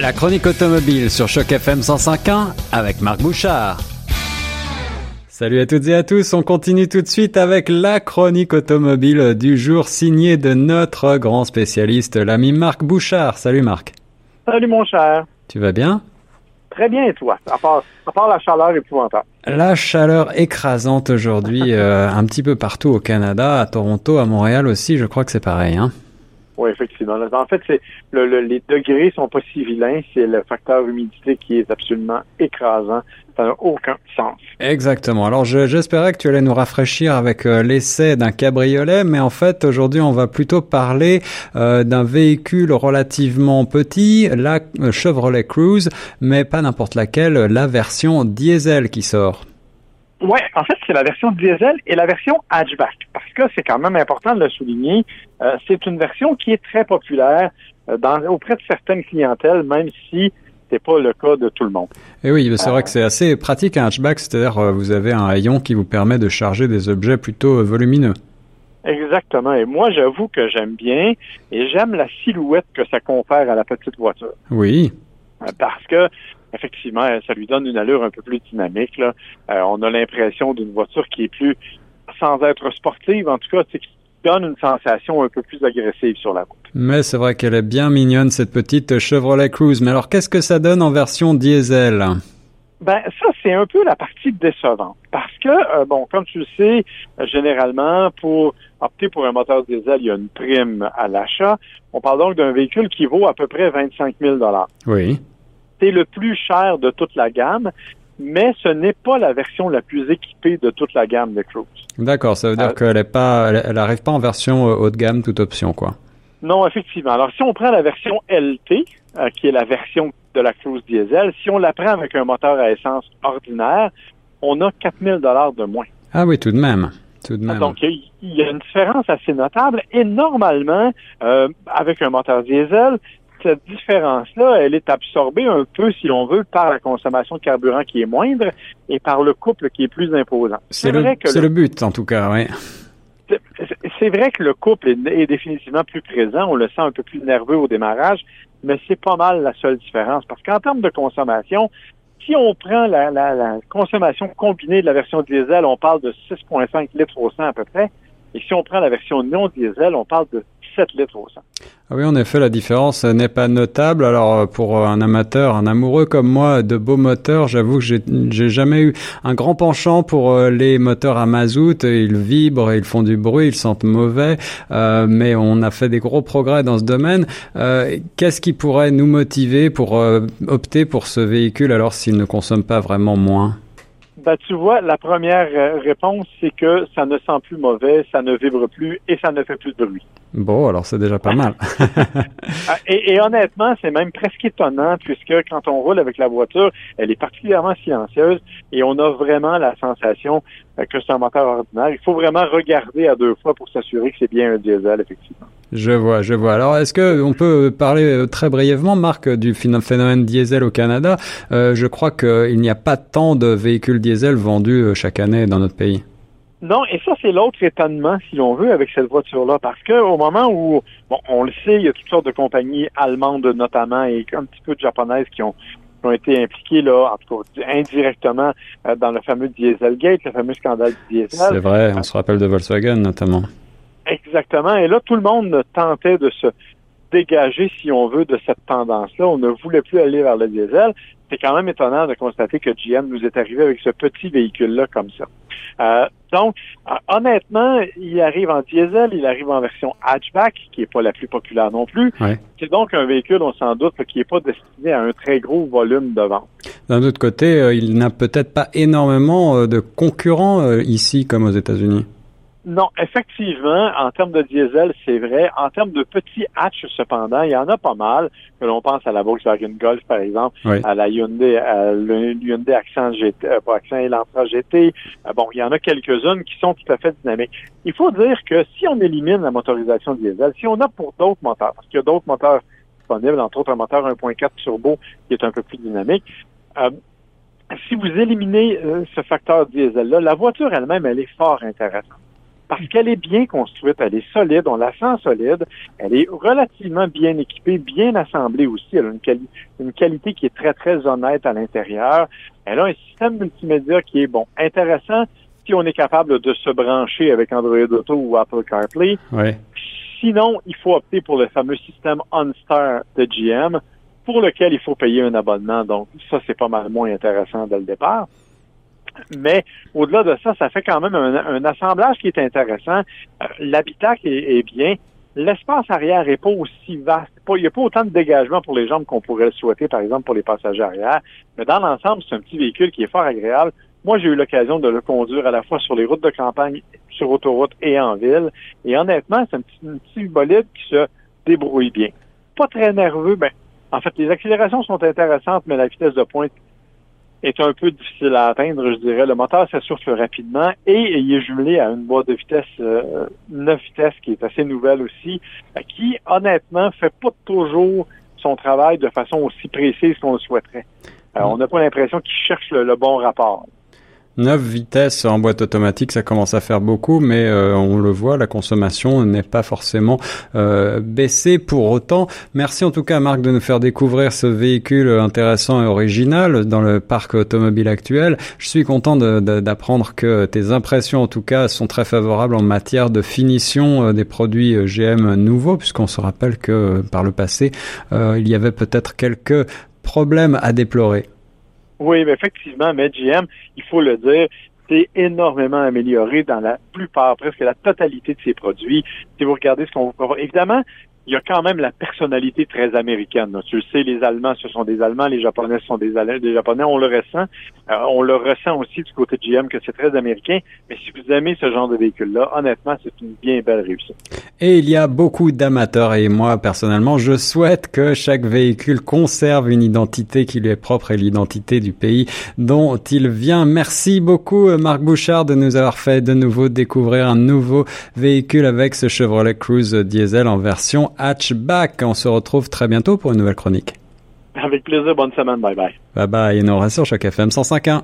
La chronique automobile sur Choc FM 105.1 avec Marc Bouchard. Salut à toutes et à tous, on continue tout de suite avec la chronique automobile du jour signée de notre grand spécialiste, l'ami Marc Bouchard. Salut Marc. Salut mon cher. Tu vas bien? Très bien et toi, à part, à part la chaleur épouvantable. La chaleur écrasante aujourd'hui euh, un petit peu partout au Canada, à Toronto, à Montréal aussi, je crois que c'est pareil. Hein? Oui, effectivement. En fait, c'est le, les degrés sont pas si vilains, c'est le facteur humidité qui est absolument écrasant. Ça n'a aucun sens. Exactement. Alors, j'espérais que tu allais nous rafraîchir avec euh, l'essai d'un cabriolet, mais en fait, aujourd'hui, on va plutôt parler euh, d'un véhicule relativement petit, la euh, Chevrolet Cruze, mais pas n'importe laquelle, la version diesel qui sort. Oui, en fait, c'est la version diesel et la version hatchback, c'est quand même important de le souligner. Euh, c'est une version qui est très populaire euh, dans, auprès de certaines clientèles, même si c'est pas le cas de tout le monde. Et oui, c'est vrai que c'est assez pratique un hatchback, c'est-à-dire euh, vous avez un haillon qui vous permet de charger des objets plutôt volumineux. Exactement. Et moi, j'avoue que j'aime bien et j'aime la silhouette que ça confère à la petite voiture. Oui. Parce que effectivement, ça lui donne une allure un peu plus dynamique. Là. Euh, on a l'impression d'une voiture qui est plus, sans être sportive, en tout cas, qui donne une sensation un peu plus agressive sur la route. Mais c'est vrai qu'elle est bien mignonne, cette petite Chevrolet Cruze. Mais alors, qu'est-ce que ça donne en version diesel? Ben ça c'est un peu la partie décevante parce que euh, bon comme tu le sais généralement pour opter pour un moteur diesel il y a une prime à l'achat. On parle donc d'un véhicule qui vaut à peu près 25 000 dollars. Oui c'est le plus cher de toute la gamme, mais ce n'est pas la version la plus équipée de toute la gamme de Cruise. D'accord, ça veut dire euh, qu'elle est pas, elle, arrive pas en version euh, haut de gamme, toute option, quoi. Non, effectivement. Alors, si on prend la version LT, euh, qui est la version de la Cruise diesel, si on la prend avec un moteur à essence ordinaire, on a 4000 dollars de moins. Ah oui, tout de même. Tout de même. Donc, il y a une différence assez notable. Et normalement, avec un moteur diesel, cette différence-là, elle est absorbée un peu, si l'on veut, par la consommation de carburant qui est moindre et par le couple qui est plus imposant. C'est le, le, but, en tout cas, oui. C'est vrai que le couple est, définitivement plus présent, on le sent un peu plus nerveux au démarrage, mais c'est pas mal la seule différence. Parce qu'en termes de consommation, si on prend la, la, consommation combinée de la version diesel, on parle de 6,5 litres au 100 à peu près. Et si on prend la version non diesel, on parle de 7 litres au 100. Ah oui, en effet, la différence n'est pas notable. Alors, euh, pour un amateur, un amoureux comme moi de beaux moteurs, j'avoue que j'ai jamais eu un grand penchant pour euh, les moteurs à mazout. Ils vibrent, ils font du bruit, ils sentent mauvais. Euh, mais on a fait des gros progrès dans ce domaine. Qu'est-ce qui pourrait nous motiver pour opter pour ce véhicule alors s'il ne consomme pas vraiment moins? Ben, tu vois, la première réponse, c'est que ça ne sent plus mauvais, ça ne vibre plus et ça ne fait plus de bruit. Bon, alors c'est déjà pas mal. Ah, et, honnêtement, c'est même presque étonnant puisque quand on roule avec la voiture, elle est particulièrement silencieuse et on a vraiment la sensation euh, que c'est un moteur ordinaire. Il faut vraiment regarder à deux fois pour s'assurer que c'est bien un diesel, effectivement. Je vois, je vois. Alors, est-ce que on peut parler euh, très brièvement, Marc, du phénomène diesel au Canada? Euh, Je crois qu'il n'y a pas tant de véhicules diesel vendus chaque année dans notre pays. Non, et ça, c'est l'autre étonnement, si l'on veut, avec cette voiture-là, parce que au moment où, bon, on le sait, il y a toutes sortes de compagnies allemandes notamment et un petit peu de japonaises qui ont, ont été impliquées, là, en tout cas, indirectement, euh, dans le fameux Dieselgate, le fameux scandale du diesel. C'est vrai, on se rappelle de Volkswagen, notamment. Exactement, et là, tout le monde tentait de se dégager, si on veut, de cette tendance-là. On ne voulait plus aller vers le diesel. C'est quand même étonnant de constater que GM nous est arrivé avec ce petit véhicule-là comme ça. Euh, donc, euh, honnêtement, il arrive en diesel, il arrive en version hatchback, qui n'est pas la plus populaire non plus. C'est donc un véhicule, on s'en doute, qui n'est pas destiné à un très gros volume de vente. D'un autre côté, euh, il n'a peut-être pas énormément de concurrents ici comme aux États-Unis. Non, effectivement, en termes de diesel, c'est vrai. En termes de petits hatch, cependant, il y en a pas mal. Que l'on pense à la Volkswagen Golf, par exemple, à la Hyundai, à le Hyundai Accent GT, euh, pas Accent Elantra GT. Euh, bon, il y en a quelques-unes qui sont tout à fait dynamiques. Il faut dire que si on élimine la motorisation diesel, si on a pour d'autres moteurs, parce qu'il y a d'autres moteurs disponibles, entre autres un moteur 1.4 turbo qui est un peu plus dynamique, euh, si vous éliminez ce facteur diesel-là, la voiture elle-même, elle est fort intéressante. Parce qu'elle est bien construite, elle est solide, on la sent solide, elle est relativement bien équipée, bien assemblée aussi, elle a une, une qualité qui est très, très honnête à l'intérieur. Elle a un système multimédia qui est, bon, intéressant si on est capable de se brancher avec Android Auto ou Apple CarPlay. Sinon, il faut opter pour le fameux système OnStar de GM, pour lequel il faut payer un abonnement. Donc, ça, c'est pas mal moins intéressant dès le départ. Mais au-delà de ça, ça fait quand même un, assemblage qui est intéressant. Euh, l'habitacle est, bien. L'espace arrière est pas aussi vaste. il n'y a pas autant de dégagement pour les jambes qu'on pourrait le souhaiter, par exemple, pour les passagers arrière. Mais dans l'ensemble, c'est un petit véhicule qui est fort agréable. Moi, j'ai eu l'occasion de le conduire à la fois sur les routes de campagne, sur autoroute et en ville. Et honnêtement, c'est un petit, bolide qui se débrouille bien. Pas très nerveux, ben, en fait, les accélérations sont intéressantes, mais la vitesse de pointe est un peu difficile à atteindre, je dirais. Le moteur s'assure rapidement et il est jumelé à une boîte de vitesse euh, 9 vitesses qui est assez nouvelle aussi, euh, qui honnêtement fait pas toujours son travail de façon aussi précise qu'on le souhaiterait. Euh, on n'a pas l'impression qu'il cherche le bon rapport. 9 vitesses en boîte automatique, ça commence à faire beaucoup, mais euh, on le voit, la consommation n'est pas forcément euh, baissée pour autant. Merci en tout cas Marc de nous faire découvrir ce véhicule intéressant et original dans le parc automobile actuel. Je suis content d'apprendre que tes impressions en tout cas sont très favorables en matière de finition euh, des produits GM nouveaux, puisqu'on se rappelle que par le passé, il y avait peut-être quelques problèmes à déplorer. Oui, mais effectivement, mais GM, il faut le dire, c'est énormément amélioré dans la plupart, presque la totalité de ses produits. Si vous regardez ce qu'on évidemment, il y a quand même la personnalité très américaine. Tu le sais, les Allemands, ce sont des Allemands, les Japonais, sont des, des Japonais. On le ressent. Euh, on le ressent aussi du côté de GM que c'est très américain. Mais si vous aimez ce genre de véhicule-là, honnêtement, c'est une bien belle réussite. Et il y a beaucoup d'amateurs et moi, personnellement, je souhaite que chaque véhicule conserve une identité qui lui est propre et l'identité du pays dont il vient. Merci beaucoup, Marc Bouchard, de nous avoir fait de nouveau découvrir un nouveau véhicule avec ce Chevrolet Cruze diesel en version hatchback. On se retrouve très bientôt pour une nouvelle chronique. Avec plaisir. Bonne semaine. Bye bye. Bye bye. Et nous reste sur Choc FM 105.1.